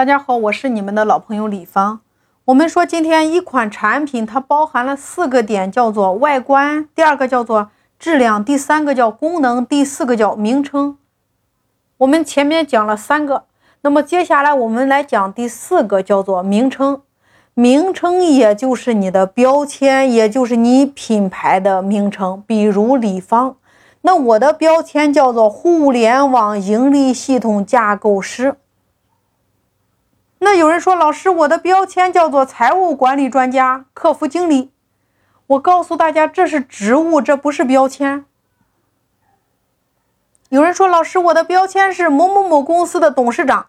大家好，我是你们的老朋友李芳。我们说今天一款产品它包含了四个点，叫做外观，第二个叫做质量，第三个叫功能，第四个叫名称。我们前面讲了三个，那么接下来我们来讲第四个，叫做名称。名称也就是你的标签，也就是你品牌的名称。比如李芳，那我的标签叫做互联网盈利系统架构师。那有人说，老师，我的标签叫做财务管理专家、客服经理。我告诉大家，这是职务，这不是标签。有人说，老师，我的标签是某某某公司的董事长。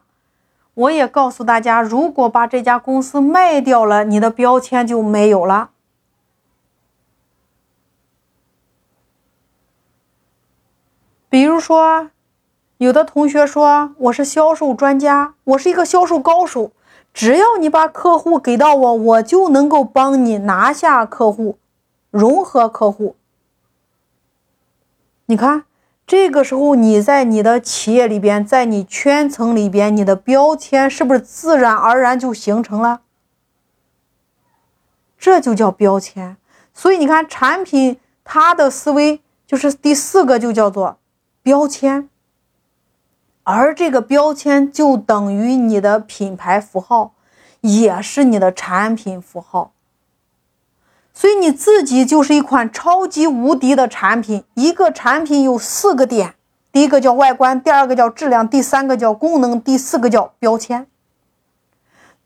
我也告诉大家，如果把这家公司卖掉了，你的标签就没有了。比如说。有的同学说我是销售专家，我是一个销售高手，只要你把客户给到我，我就能够帮你拿下客户，融合客户。你看，这个时候你在你的企业里边，在你圈层里边，你的标签是不是自然而然就形成了？这就叫标签。所以你看，产品它的思维就是第四个，就叫做标签。而这个标签就等于你的品牌符号，也是你的产品符号。所以你自己就是一款超级无敌的产品。一个产品有四个点：第一个叫外观，第二个叫质量，第三个叫功能，第四个叫标签。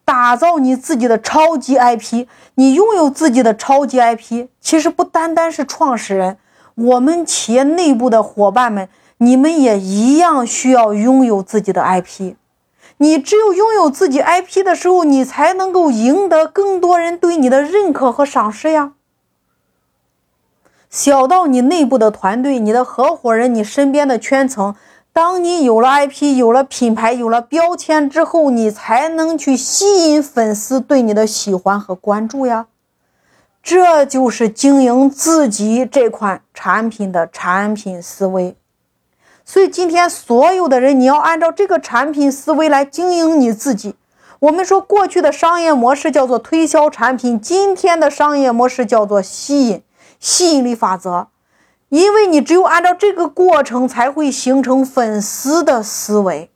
打造你自己的超级 IP，你拥有自己的超级 IP，其实不单单是创始人，我们企业内部的伙伴们。你们也一样需要拥有自己的 IP，你只有拥有自己 IP 的时候，你才能够赢得更多人对你的认可和赏识呀。小到你内部的团队、你的合伙人、你身边的圈层，当你有了 IP、有了品牌、有了标签之后，你才能去吸引粉丝对你的喜欢和关注呀。这就是经营自己这款产品的产品思维。所以今天所有的人，你要按照这个产品思维来经营你自己。我们说过去的商业模式叫做推销产品，今天的商业模式叫做吸引吸引力法则。因为你只有按照这个过程，才会形成粉丝的思维。